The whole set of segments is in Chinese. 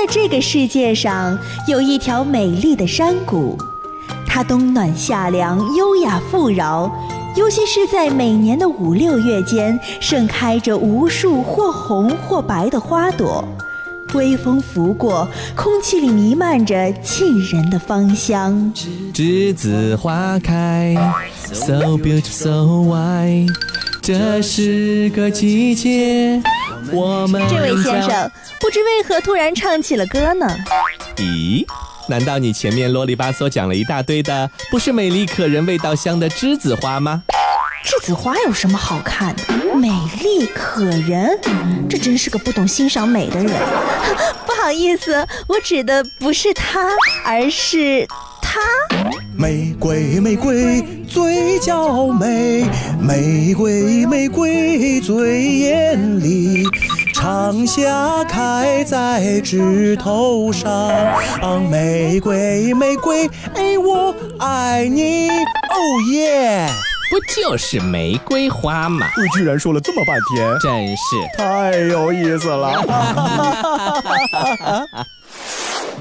在这个世界上有一条美丽的山谷，它冬暖夏凉，优雅富饶。尤其是在每年的五六月间，盛开着无数或红或白的花朵，微风拂过，空气里弥漫着沁人的芳香。栀子花开，so beautiful so white，这是个季节。我们这位先生，不知为何突然唱起了歌呢？咦？难道你前面啰里吧嗦讲了一大堆的，不是美丽可人、味道香的栀子花吗？栀子花有什么好看的？美丽可人，这真是个不懂欣赏美的人。不好意思，我指的不是他，而是他。玫瑰，玫瑰最娇美，玫瑰，玫瑰最艳丽。长夏开在枝头上，玫瑰玫瑰，哎，我爱你，哦耶！不就是玫瑰花吗？你居然说了这么半天，真是太有意思了。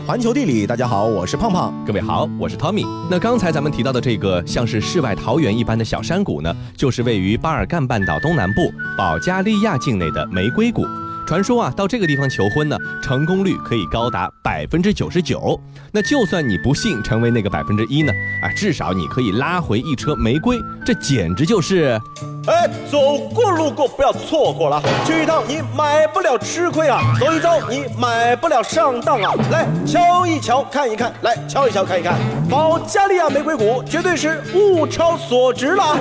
环球地理，大家好，我是胖胖。各位好，我是 Tommy。那刚才咱们提到的这个像是世外桃源一般的小山谷呢，就是位于巴尔干半岛东南部保加利亚境内的玫瑰谷。传说啊，到这个地方求婚呢，成功率可以高达百分之九十九。那就算你不幸成为那个百分之一呢，啊，至少你可以拉回一车玫瑰，这简直就是，哎，走过路过不要错过了，去一趟你买不了吃亏啊，走一遭你买不了上当啊。来瞧一瞧，看一看，来瞧一瞧，看一看，保加利亚玫瑰谷绝对是物超所值了。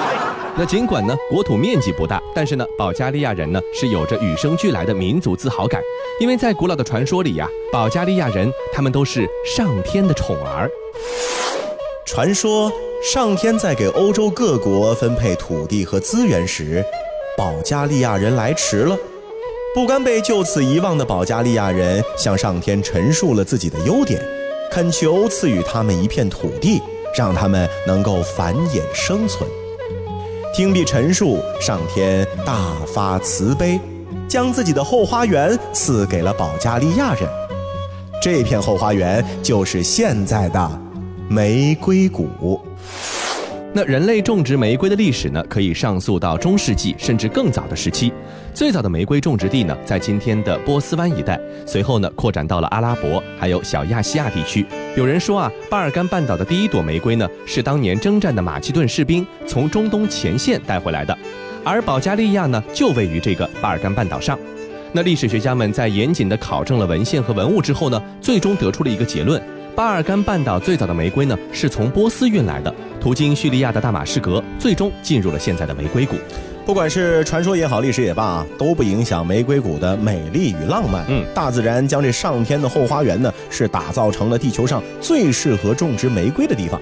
那尽管呢国土面积不大，但是呢保加利亚人呢是有着与生俱来的民族自豪感，因为在古老的传说里呀，保加利亚人他们都是上天的宠儿。传说上天在给欧洲各国分配土地和资源时，保加利亚人来迟了，不甘被就此遗忘的保加利亚人向上天陈述了自己的优点，恳求赐予他们一片土地，让他们能够繁衍生存。听毕陈述，上天大发慈悲，将自己的后花园赐给了保加利亚人。这片后花园就是现在的玫瑰谷。那人类种植玫瑰的历史呢，可以上溯到中世纪甚至更早的时期。最早的玫瑰种植地呢，在今天的波斯湾一带，随后呢，扩展到了阿拉伯还有小亚细亚地区。有人说啊，巴尔干半岛的第一朵玫瑰呢，是当年征战的马其顿士兵从中东前线带回来的，而保加利亚呢，就位于这个巴尔干半岛上。那历史学家们在严谨地考证了文献和文物之后呢，最终得出了一个结论。巴尔干半岛最早的玫瑰呢，是从波斯运来的，途经叙利亚的大马士革，最终进入了现在的玫瑰谷。不管是传说也好，历史也罢，都不影响玫瑰谷的美丽与浪漫。嗯，大自然将这上天的后花园呢，是打造成了地球上最适合种植玫瑰的地方。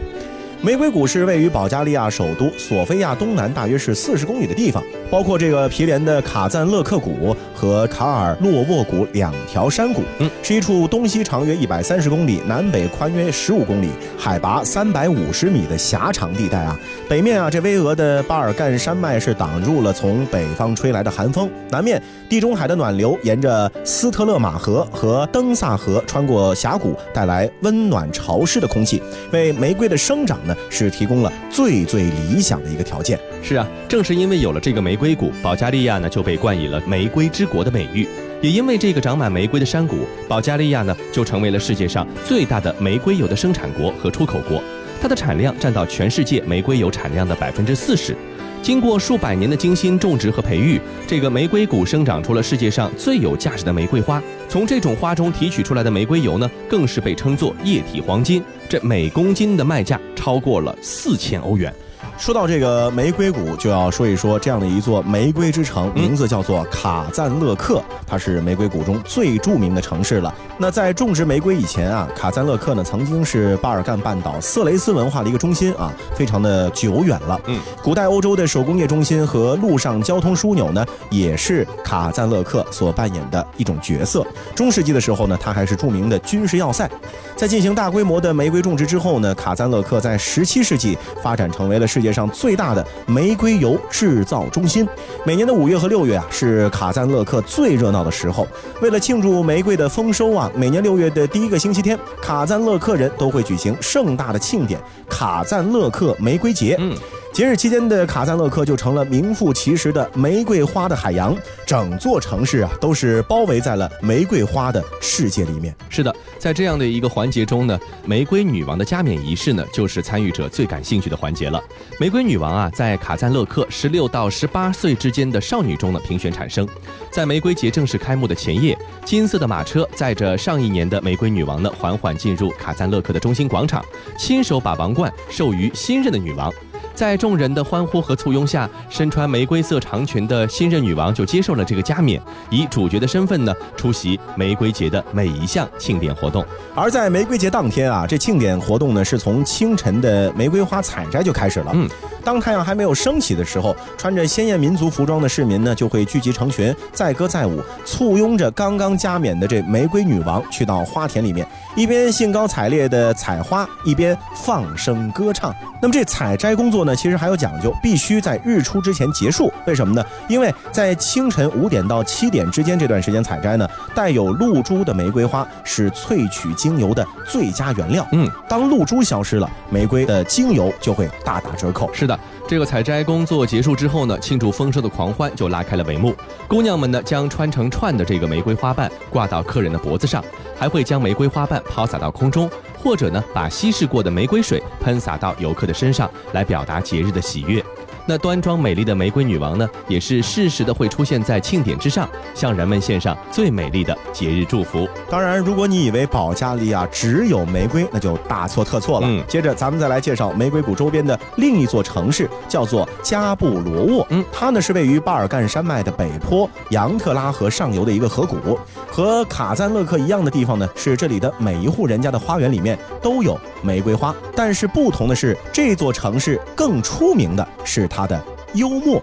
玫瑰谷是位于保加利亚首都索菲亚东南大约是四十公里的地方，包括这个毗连的卡赞勒克谷和卡尔洛沃谷两条山谷，嗯，是一处东西长约一百三十公里、南北宽约十五公里、海拔三百五十米的狭长地带啊。北面啊，这巍峨的巴尔干山脉是挡住了从北方吹来的寒风；南面，地中海的暖流沿着斯特勒马河和登萨河穿过峡谷，带来温暖潮湿的空气，为玫瑰的生长呢。是提供了最最理想的一个条件。是啊，正是因为有了这个玫瑰谷，保加利亚呢就被冠以了“玫瑰之国”的美誉。也因为这个长满玫瑰的山谷，保加利亚呢就成为了世界上最大的玫瑰油的生产国和出口国。它的产量占到全世界玫瑰油产量的百分之四十。经过数百年的精心种植和培育，这个玫瑰谷生长出了世界上最有价值的玫瑰花。从这种花中提取出来的玫瑰油呢，更是被称作液体黄金。这每公斤的卖价超过了四千欧元。说到这个玫瑰谷，就要说一说这样的一座玫瑰之城，名字叫做卡赞勒克，它是玫瑰谷中最著名的城市了。那在种植玫瑰以前啊，卡赞勒克呢曾经是巴尔干半岛色雷斯文化的一个中心啊，非常的久远了。嗯，古代欧洲的手工业中心和陆上交通枢纽呢，也是卡赞勒克所扮演的一种角色。中世纪的时候呢，它还是著名的军事要塞。在进行大规模的玫瑰种植之后呢，卡赞勒克在17世纪发展成为了世世界上最大的玫瑰油制造中心。每年的五月和六月啊，是卡赞勒克最热闹的时候。为了庆祝玫瑰的丰收啊，每年六月的第一个星期天，卡赞勒克人都会举行盛大的庆典——卡赞勒克玫瑰节。嗯。节日期间的卡赞勒克就成了名副其实的玫瑰花的海洋，整座城市啊都是包围在了玫瑰花的世界里面。是的，在这样的一个环节中呢，玫瑰女王的加冕仪式呢，就是参与者最感兴趣的环节了。玫瑰女王啊，在卡赞勒克十六到十八岁之间的少女中呢评选产生。在玫瑰节正式开幕的前夜，金色的马车载着上一年的玫瑰女王呢，缓缓进入卡赞勒克的中心广场，亲手把王冠授予新任的女王。在众人的欢呼和簇拥下，身穿玫瑰色长裙的新任女王就接受了这个加冕，以主角的身份呢出席玫瑰节的每一项庆典活动。而在玫瑰节当天啊，这庆典活动呢是从清晨的玫瑰花采摘就开始了。嗯。当太阳还没有升起的时候，穿着鲜艳民族服装的市民呢，就会聚集成群，载歌载舞，簇拥着刚刚加冕的这玫瑰女王去到花田里面，一边兴高采烈的采花，一边放声歌唱。那么这采摘工作呢，其实还有讲究，必须在日出之前结束。为什么呢？因为在清晨五点到七点之间这段时间采摘呢，带有露珠的玫瑰花是萃取精油的最佳原料。嗯，当露珠消失了，玫瑰的精油就会大打折扣。是的。这个采摘工作结束之后呢，庆祝丰收的狂欢就拉开了帷幕。姑娘们呢，将穿成串的这个玫瑰花瓣挂到客人的脖子上，还会将玫瑰花瓣抛洒到空中，或者呢，把稀释过的玫瑰水喷洒到游客的身上，来表达节日的喜悦。那端庄美丽的玫瑰女王呢，也是适时的会出现在庆典之上，向人们献上最美丽的节日祝福。当然，如果你以为保加利亚只有玫瑰，那就大错特错了。嗯，接着咱们再来介绍玫瑰谷周边的另一座城市，叫做加布罗沃。嗯，它呢是位于巴尔干山脉的北坡，杨特拉河上游的一个河谷。和卡赞勒克一样的地方呢，是这里的每一户人家的花园里面都有玫瑰花。但是不同的是，这座城市更出名的是它的幽默。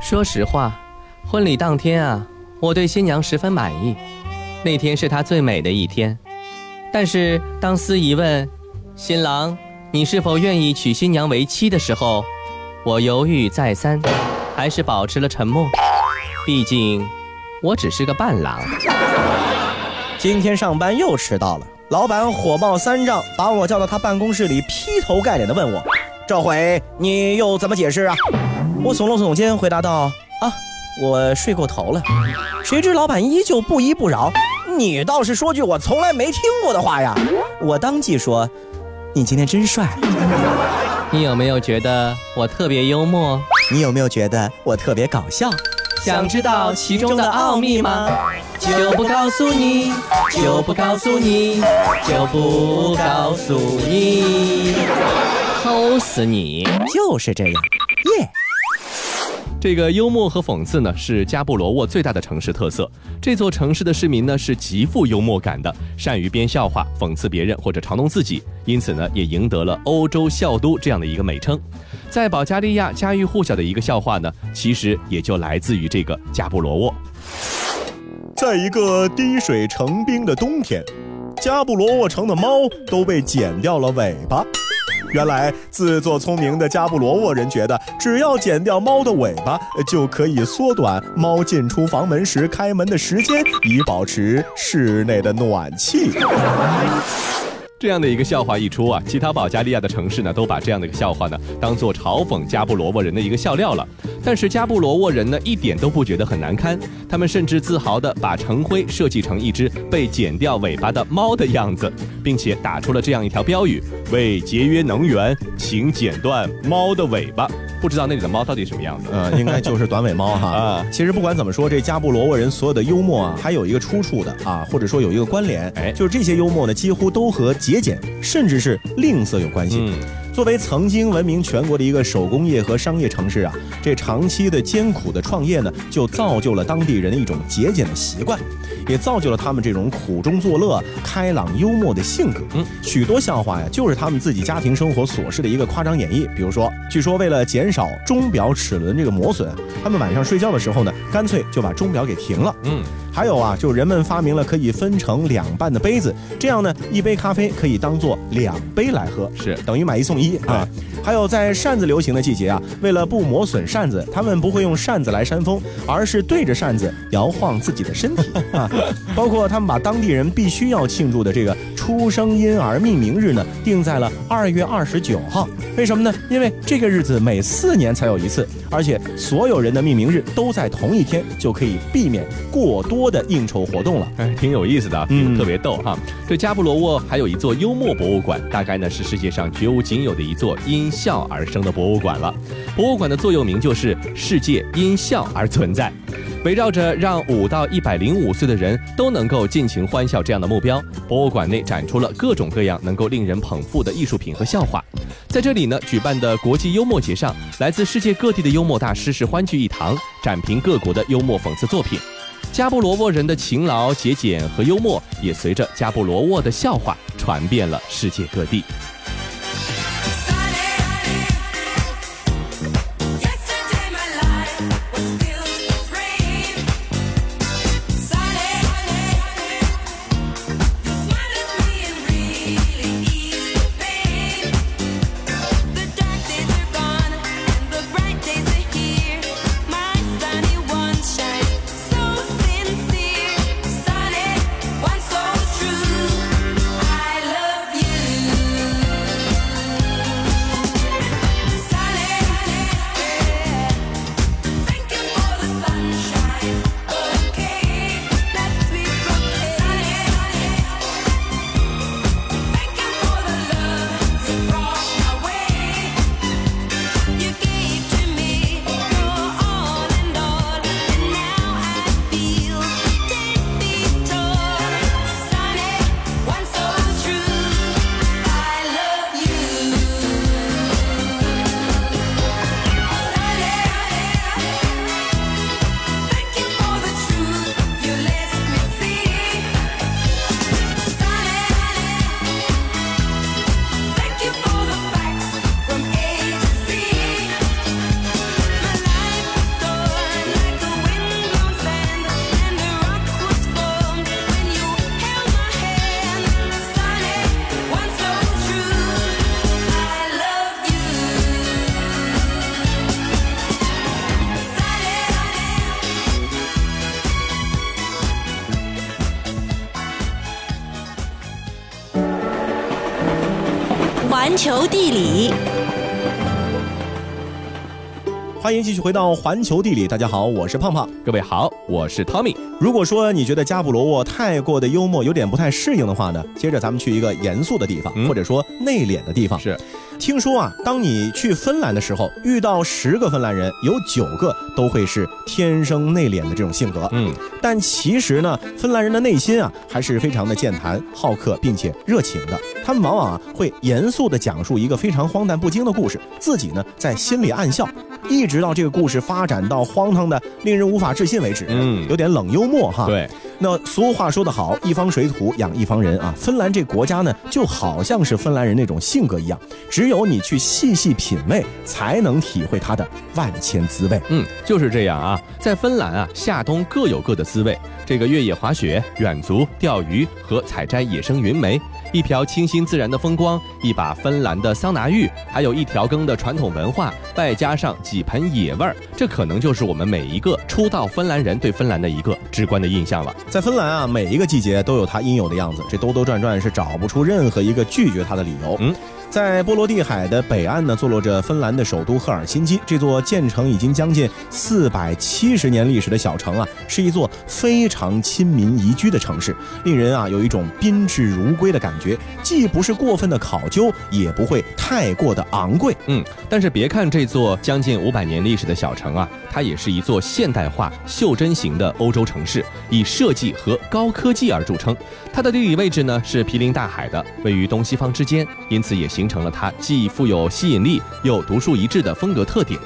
说实话，婚礼当天啊，我对新娘十分满意。那天是她最美的一天。但是当司仪问新郎你是否愿意娶新娘为妻的时候，我犹豫再三，还是保持了沉默。毕竟。我只是个伴郎。今天上班又迟到了，老板火冒三丈，把我叫到他办公室里，劈头盖脸的问我：“这回你又怎么解释啊？”我耸了耸肩，回答道：“啊，我睡过头了。”谁知老板依旧不依不饶：“你倒是说句我从来没听过的话呀！”我当即说：“你今天真帅。”你有没有觉得我特别幽默？你有没有觉得我特别搞笑？想知道其中的奥秘吗？就不告诉你，就不告诉你，就不告诉你，齁死你！就是这样，耶。这个幽默和讽刺呢，是加布罗沃最大的城市特色。这座城市的市民呢，是极富幽默感的，善于编笑话、讽刺别人或者嘲弄自己，因此呢，也赢得了“欧洲笑都”这样的一个美称。在保加利亚家喻户晓的一个笑话呢，其实也就来自于这个加布罗沃。在一个滴水成冰的冬天，加布罗沃城的猫都被剪掉了尾巴。原来自作聪明的加布罗沃人觉得，只要剪掉猫的尾巴，就可以缩短猫进出房门时开门的时间，以保持室内的暖气。这样的一个笑话一出啊，其他保加利亚的城市呢，都把这样的一个笑话呢，当做嘲讽加布罗沃人的一个笑料了。但是加布罗沃人呢，一点都不觉得很难堪，他们甚至自豪地把城徽设计成一只被剪掉尾巴的猫的样子，并且打出了这样一条标语：为节约能源，请剪断猫的尾巴。不知道那里的猫到底什么样子？呃，应该就是短尾猫哈。啊，其实不管怎么说，这加布罗沃人所有的幽默啊，还有一个出处的啊，或者说有一个关联，哎，就是这些幽默呢，几乎都和节俭甚至是吝啬有关系。嗯。作为曾经闻名全国的一个手工业和商业城市啊，这长期的艰苦的创业呢，就造就了当地人的一种节俭的习惯，也造就了他们这种苦中作乐、开朗幽默的性格。嗯，许多笑话呀，就是他们自己家庭生活琐事的一个夸张演绎。比如说，据说为了减少钟表齿轮这个磨损，他们晚上睡觉的时候呢，干脆就把钟表给停了。嗯。还有啊，就人们发明了可以分成两半的杯子，这样呢，一杯咖啡可以当做两杯来喝，是等于买一送一啊。还有在扇子流行的季节啊，为了不磨损扇子，他们不会用扇子来扇风，而是对着扇子摇晃自己的身体 啊。包括他们把当地人必须要庆祝的这个出生婴儿命名日呢，定在了二月二十九号。为什么呢？因为这个日子每四年才有一次，而且所有人的命名日都在同一天，就可以避免过多的应酬活动了。哎，挺有意思的，嗯，特别逗哈。这加布罗沃还有一座幽默博物馆，大概呢是世界上绝无仅有的一座因笑而生的博物馆了。博物馆的座右铭就是“世界因笑而存在”，围绕着让五到一百零五岁的人都能够尽情欢笑这样的目标，博物馆内展出了各种各样能够令人捧腹的艺术品和笑话。在这里呢，举办的国际幽默节上，来自世界各地的幽默大师是欢聚一堂，展评各国的幽默讽刺作品。加布罗沃人的勤劳、节俭和幽默，也随着加布罗沃的笑话传遍了世界各地。球地理，欢迎继续回到环球地理。大家好，我是胖胖。各位好，我是 Tommy。如果说你觉得加布罗沃太过的幽默，有点不太适应的话呢，接着咱们去一个严肃的地方，或者说内敛的地方。是。听说啊，当你去芬兰的时候，遇到十个芬兰人，有九个都会是天生内敛的这种性格。嗯，但其实呢，芬兰人的内心啊，还是非常的健谈、好客，并且热情的。他们往往啊，会严肃地讲述一个非常荒诞不经的故事，自己呢在心里暗笑，一直到这个故事发展到荒唐的令人无法置信为止。嗯，有点冷幽默哈。对。那俗话说得好，一方水土养一方人啊。芬兰这国家呢，就好像是芬兰人那种性格一样，只有你去细细品味，才能体会它的万千滋味。嗯，就是这样啊。在芬兰啊，夏冬各有各的滋味。这个越野滑雪、远足、钓鱼和采摘野生云梅，一瓢清新自然的风光，一把芬兰的桑拿浴，还有一条羹的传统文化，外加上几盆野味儿，这可能就是我们每一个初到芬兰人对芬兰的一个直观的印象了。在芬兰啊，每一个季节都有它应有的样子，这兜兜转转是找不出任何一个拒绝它的理由。嗯。在波罗的海的北岸呢，坐落着芬兰的首都赫尔辛基。这座建成已经将近四百七十年历史的小城啊，是一座非常亲民宜居的城市，令人啊有一种宾至如归的感觉。既不是过分的考究，也不会太过的昂贵。嗯，但是别看这座将近五百年历史的小城啊，它也是一座现代化袖珍型的欧洲城市，以设计和高科技而著称。它的地理位置呢是毗邻大海的，位于东西方之间，因此也形成了它既富有吸引力又独树一帜的风格特点。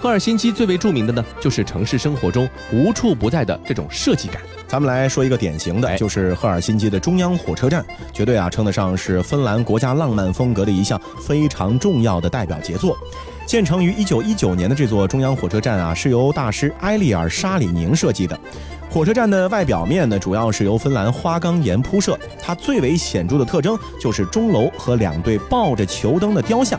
赫尔辛基最为著名的呢，就是城市生活中无处不在的这种设计感。咱们来说一个典型的，就是赫尔辛基的中央火车站，绝对啊称得上是芬兰国家浪漫风格的一项非常重要的代表杰作。建成于一九一九年的这座中央火车站啊，是由大师埃利尔·沙里宁设计的。火车站的外表面呢，主要是由芬兰花岗岩铺设，它最为显著的特征就是钟楼和两对抱着球灯的雕像。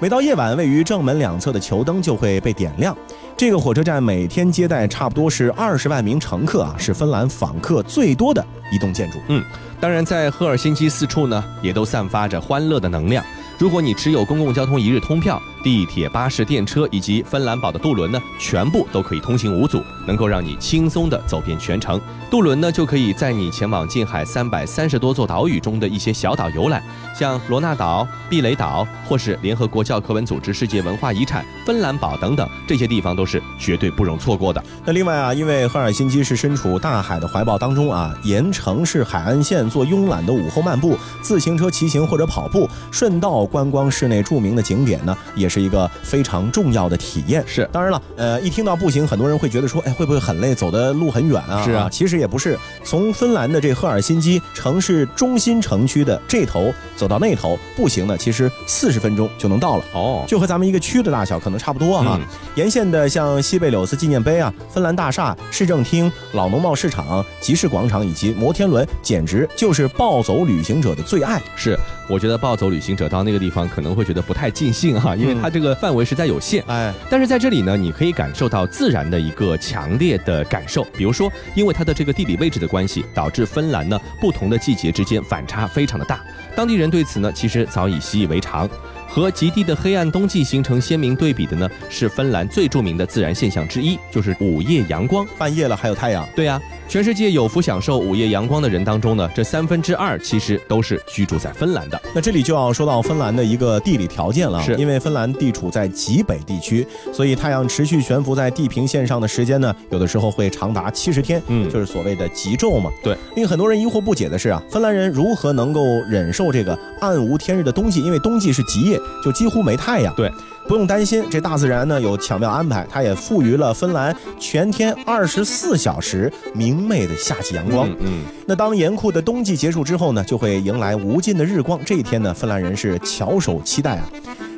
每到夜晚，位于正门两侧的球灯就会被点亮。这个火车站每天接待差不多是二十万名乘客啊，是芬兰访客最多的一栋建筑。嗯，当然在赫尔辛基四处呢，也都散发着欢乐的能量。如果你持有公共交通一日通票，地铁、巴士、电车以及芬兰堡的渡轮呢，全部都可以通行无阻，能够让你轻松的走遍全程。渡轮呢，就可以载你前往近海三百三十多座岛屿中的一些小岛游览，像罗纳岛、避雷岛，或是联合国教科文组织世界文化遗产芬兰堡等等，这些地方都是绝对不容错过的。那另外啊，因为赫尔辛基是身处大海的怀抱当中啊，沿城市海岸线做慵懒的午后漫步、自行车骑行或者跑步，顺道观光市内著名的景点呢，也是一个非常重要的体验。是，当然了，呃，一听到步行，很多人会觉得说，哎，会不会很累，走的路很远啊？是啊，其实也不是，从芬兰的这赫尔辛基城市中心城区的这头走到那头，步行呢，其实四十分钟就能到了。哦，就和咱们一个区的大小可能差不多哈。沿线的像西贝柳斯纪念碑啊、芬兰大厦、市政厅、老农贸市场、集市广场以及摩天轮，简直就是暴走旅行者的最爱。是。我觉得暴走旅行者到那个地方可能会觉得不太尽兴哈，因为它这个范围实在有限。哎，但是在这里呢，你可以感受到自然的一个强烈的感受。比如说，因为它的这个地理位置的关系，导致芬兰呢不同的季节之间反差非常的大。当地人对此呢，其实早已习以为常。和极地的黑暗冬季形成鲜明对比的呢，是芬兰最著名的自然现象之一，就是午夜阳光。半夜了还有太阳。对呀。全世界有福享受午夜阳光的人当中呢，这三分之二其实都是居住在芬兰的。那这里就要说到芬兰的一个地理条件了，是因为芬兰地处在极北地区，所以太阳持续悬浮在地平线上的时间呢，有的时候会长达七十天，嗯，就是所谓的极昼嘛。对。令很多人疑惑不解的是啊，芬兰人如何能够忍受这个暗无天日的冬季？因为冬季是极夜，就几乎没太阳。对。不用担心，这大自然呢有巧妙安排，它也赋予了芬兰全天二十四小时明媚的夏季阳光。嗯，那当严酷的冬季结束之后呢，就会迎来无尽的日光。这一天呢，芬兰人是翘首期待啊。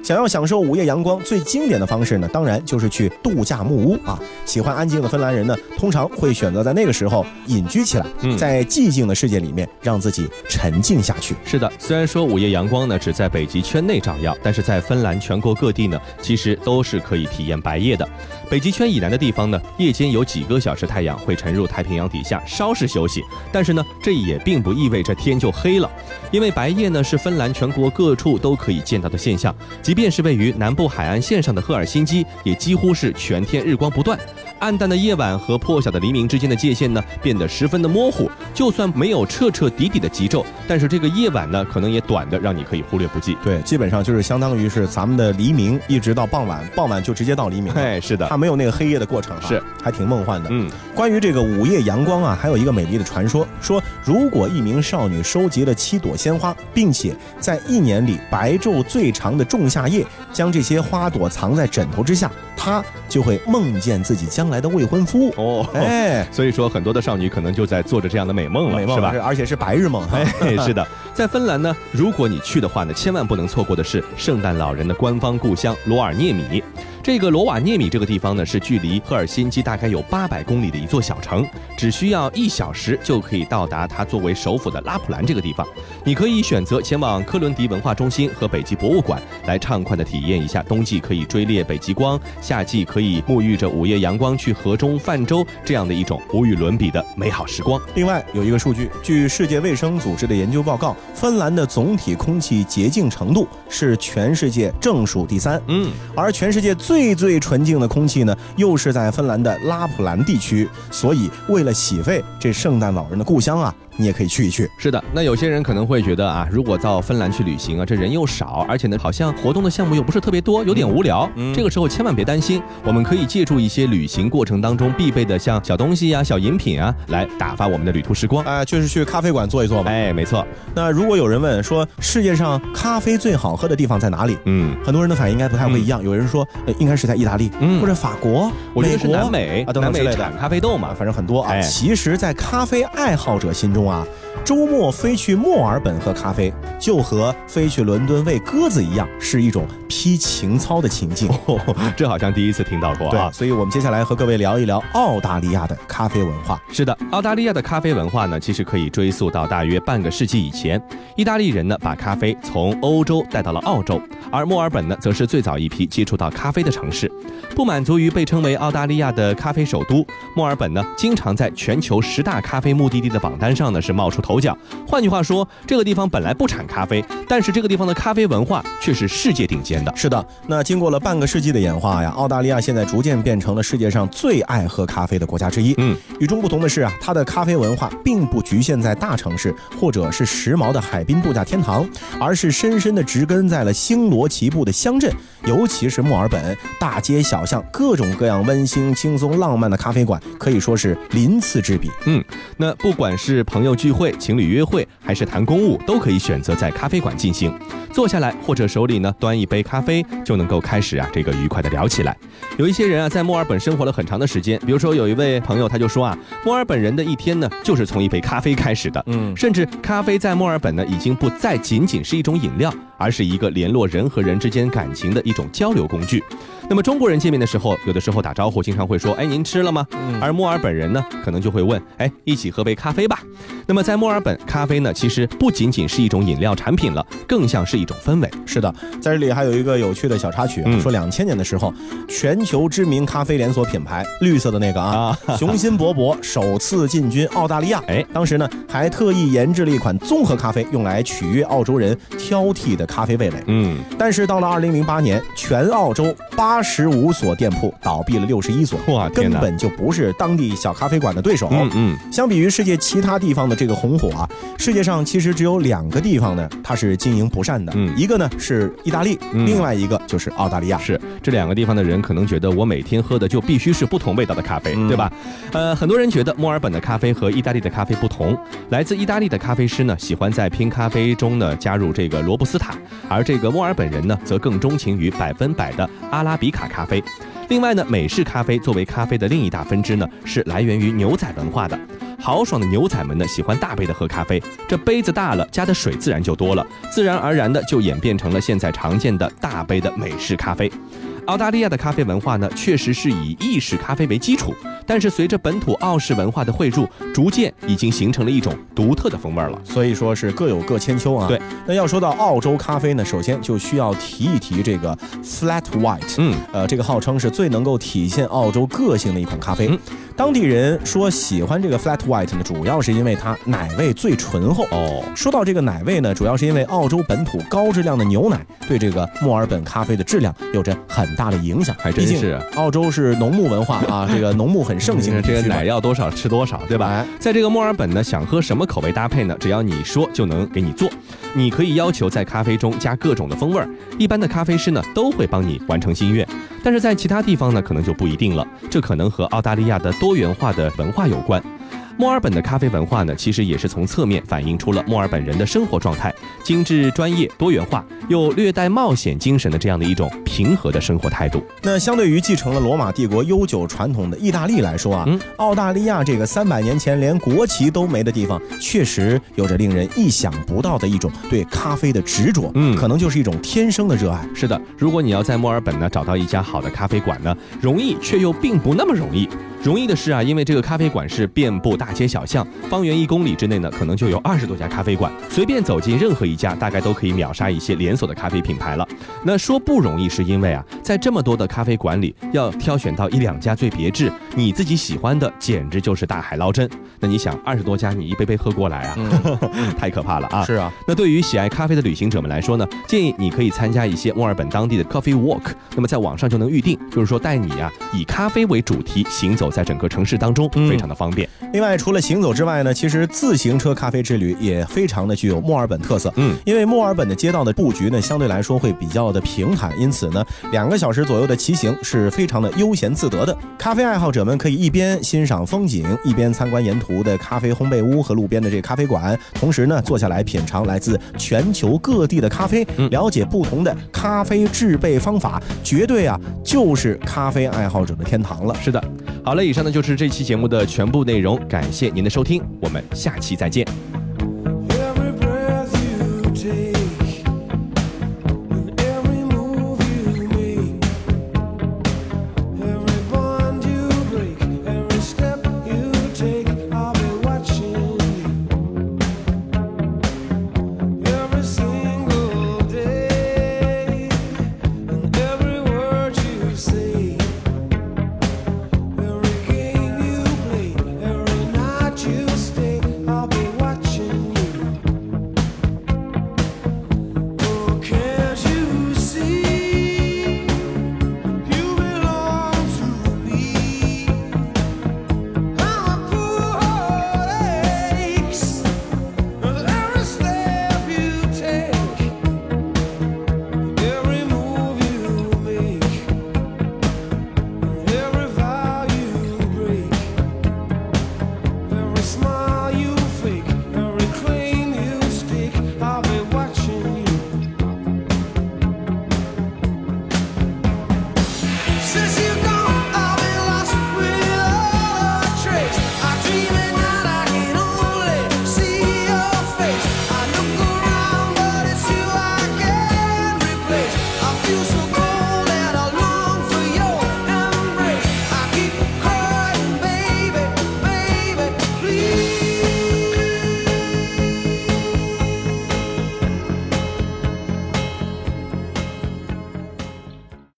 想要享受午夜阳光，最经典的方式呢，当然就是去度假木屋啊。喜欢安静的芬兰人呢，通常会选择在那个时候隐居起来，在寂静的世界里面让自己沉静下去。是的，虽然说午夜阳光呢只在北极圈内照耀，但是在芬兰全国各地呢，其实都是可以体验白夜的。北极圈以南的地方呢，夜间有几个小时太阳会沉入太平洋底下稍事休息，但是呢，这也并不意味着天就黑了，因为白夜呢是芬兰全国各处都可以见到的现象。即便是位于南部海岸线上的赫尔辛基，也几乎是全天日光不断。暗淡的夜晚和破晓的黎明之间的界限呢，变得十分的模糊。就算没有彻彻底底的极昼，但是这个夜晚呢，可能也短的让你可以忽略不计。对，基本上就是相当于是咱们的黎明一直到傍晚，傍晚就直接到黎明。哎，是的，它没有那个黑夜的过程，是还挺梦幻的。嗯，关于这个午夜阳光啊，还有一个美丽的传说，说如果一名少女收集了七朵鲜花，并且在一年里白昼最长的仲夏夜，将这些花朵藏在枕头之下。她就会梦见自己将来的未婚夫哦，哎，所以说很多的少女可能就在做着这样的美梦了，是吧？而且是白日梦。哎，是的，在芬兰呢，如果你去的话呢，千万不能错过的是圣诞老人的官方故乡罗尔涅米。这个罗瓦涅米这个地方呢，是距离赫尔辛基大概有八百公里的一座小城，只需要一小时就可以到达它作为首府的拉普兰这个地方。你可以选择前往科伦迪文化中心和北极博物馆，来畅快的体验一下冬季可以追猎北极光，夏季可以沐浴着午夜阳光去河中泛舟这样的一种无与伦比的美好时光。另外有一个数据，据世界卫生组织的研究报告，芬兰的总体空气洁净程度是全世界正数第三。嗯，而全世界最最最纯净的空气呢，又是在芬兰的拉普兰地区，所以为了洗肺这圣诞老人的故乡啊。你也可以去一去。是的，那有些人可能会觉得啊，如果到芬兰去旅行啊，这人又少，而且呢，好像活动的项目又不是特别多，有点无聊。这个时候千万别担心，我们可以借助一些旅行过程当中必备的，像小东西呀、小饮品啊，来打发我们的旅途时光。哎，就是去咖啡馆坐一坐吧。哎，没错。那如果有人问说世界上咖啡最好喝的地方在哪里？嗯，很多人的反应应该不太会一样。有人说应该是在意大利，或者法国、美国、南美啊等等之类的咖啡豆嘛，反正很多啊。其实，在咖啡爱好者心中啊，周末飞去墨尔本喝咖啡，就和飞去伦敦喂鸽子一样，是一种批情操的情境。这好像第一次听到过啊！所以我们接下来和各位聊一聊澳大利亚的咖啡文化。是的，澳大利亚的咖啡文化呢，其实可以追溯到大约半个世纪以前。意大利人呢，把咖啡从欧洲带到了澳洲，而墨尔本呢，则是最早一批接触到咖啡的城市。不满足于被称为澳大利亚的咖啡首都，墨尔本呢，经常在全球十大咖啡目的地的榜单上呢是冒出头角。换句话说，这个地方本来不产咖啡，但是这个地方的咖啡文化却是世界顶尖的。是的，那经过了半个世纪的演化呀，澳大利亚现在逐渐变成了世界上最爱喝咖啡的国家之一。嗯，与众不同的是啊，它的咖啡文化并不局限在大城市或者是时髦的海滨度假天堂，而是深深的植根在了星罗棋布的乡镇，尤其是墨尔本大街小巷，各种各样温馨、轻松、浪漫的咖啡馆可以说是鳞次栉比。嗯，那不管是朋友聚会、情侣约会，还是谈公务，都可以选择在咖啡馆进行。坐下来，或者手里呢端一杯咖啡，就能够开始啊这个愉快的聊起来。有一些人啊在墨尔本生活了很长的时间，比如说有一位朋友他就说啊，墨尔本人的一天呢就是从一杯咖啡开始的。嗯，甚至咖啡在墨尔本呢已经不再仅仅是一种饮料，而是一个联络人和人之间感情的一种交流工具。那么中国人见面的时候，有的时候打招呼经常会说，哎，您吃了吗？而墨尔本人呢，可能就会问，哎，一起喝杯咖啡吧。那么在墨尔本，咖啡呢，其实不仅仅是一种饮料产品了，更像是一种氛围。是的，在这里还有一个有趣的小插曲，说两千年的时候，全球知名咖啡连锁品牌绿色的那个啊，雄心勃勃首次进军澳大利亚。哎，当时呢还特意研制了一款综合咖啡，用来取悦澳洲人挑剔的咖啡味蕾。嗯，但是到了二零零八年，全澳洲八十五所店铺倒闭了六十一所，哇，根本就不是当地小咖啡馆的对手。嗯嗯，相比于世界其他地方的这个红火啊，世界上其实只有两个地方呢，它是经营不善的。嗯，一个呢是意大利，另外一个就是澳大利亚。是这两个地方的人可能觉得我每天喝的就必须是不同味道的咖啡，对吧？呃，很多人觉得墨尔本的咖啡和意大利的咖啡不同。来自意大利的咖啡师呢，喜欢在拼咖啡中呢加入这个罗布斯塔，而这个墨尔本人呢，则更钟情于百分百的阿拉比卡咖啡。另外呢，美式咖啡作为咖啡的另一大分支呢，是来源于牛仔文化的。豪爽的牛仔们呢，喜欢大杯的喝咖啡，这杯子大了，加的水自然就多了，自然而然的就演变成了现在常见的大杯的美式咖啡。澳大利亚的咖啡文化呢，确实是以意式咖啡为基础，但是随着本土澳式文化的汇入，逐渐已经形成了一种独特的风味了。所以说是各有各千秋啊。对，那要说到澳洲咖啡呢，首先就需要提一提这个 Flat White。嗯，呃，这个号称是最能够体现澳洲个性的一款咖啡。当地人说喜欢这个 Flat White 呢，主要是因为它奶味最醇厚。哦，说到这个奶味呢，主要是因为澳洲本土高质量的牛奶对这个墨尔本咖啡的质量有着很大的影响。还真是，澳洲是农牧文化啊，这个农牧很盛行。这个奶要多少吃多少，对吧？在这个墨尔本呢，想喝什么口味搭配呢？只要你说就能给你做。你可以要求在咖啡中加各种的风味儿，一般的咖啡师呢都会帮你完成心愿。但是在其他地方呢，可能就不一定了。这可能和澳大利亚的多元化的文化有关。墨尔本的咖啡文化呢，其实也是从侧面反映出了墨尔本人的生活状态：精致、专业、多元化，又略带冒险精神的这样的一种平和的生活态度。那相对于继承了罗马帝国悠久传统的意大利来说啊，嗯，澳大利亚这个三百年前连国旗都没的地方，确实有着令人意想不到的一种对咖啡的执着。嗯，可能就是一种天生的热爱。是的，如果你要在墨尔本呢找到一家好的咖啡馆呢，容易却又并不那么容易。容易的是啊，因为这个咖啡馆是遍布大街小巷，方圆一公里之内呢，可能就有二十多家咖啡馆，随便走进任何一家，大概都可以秒杀一些连锁的咖啡品牌了。那说不容易，是因为啊，在这么多的咖啡馆里，要挑选到一两家最别致、你自己喜欢的，简直就是大海捞针。那你想，二十多家你一杯杯喝过来啊，太可怕了啊！是啊。那对于喜爱咖啡的旅行者们来说呢，建议你可以参加一些墨尔本当地的 Coffee Walk，那么在网上就能预定，就是说带你啊以咖啡为主题行走。在整个城市当中，非常的方便。另外，除了行走之外呢，其实自行车咖啡之旅也非常的具有墨尔本特色。嗯，因为墨尔本的街道的布局呢，相对来说会比较的平坦，因此呢，两个小时左右的骑行是非常的悠闲自得的。咖啡爱好者们可以一边欣赏风景，一边参观沿途的咖啡烘焙屋和路边的这个咖啡馆，同时呢，坐下来品尝来自全球各地的咖啡，了解不同的咖啡制备方法，绝对啊，就是咖啡爱好者的天堂了。是的，好了。以上呢就是这期节目的全部内容，感谢您的收听，我们下期再见。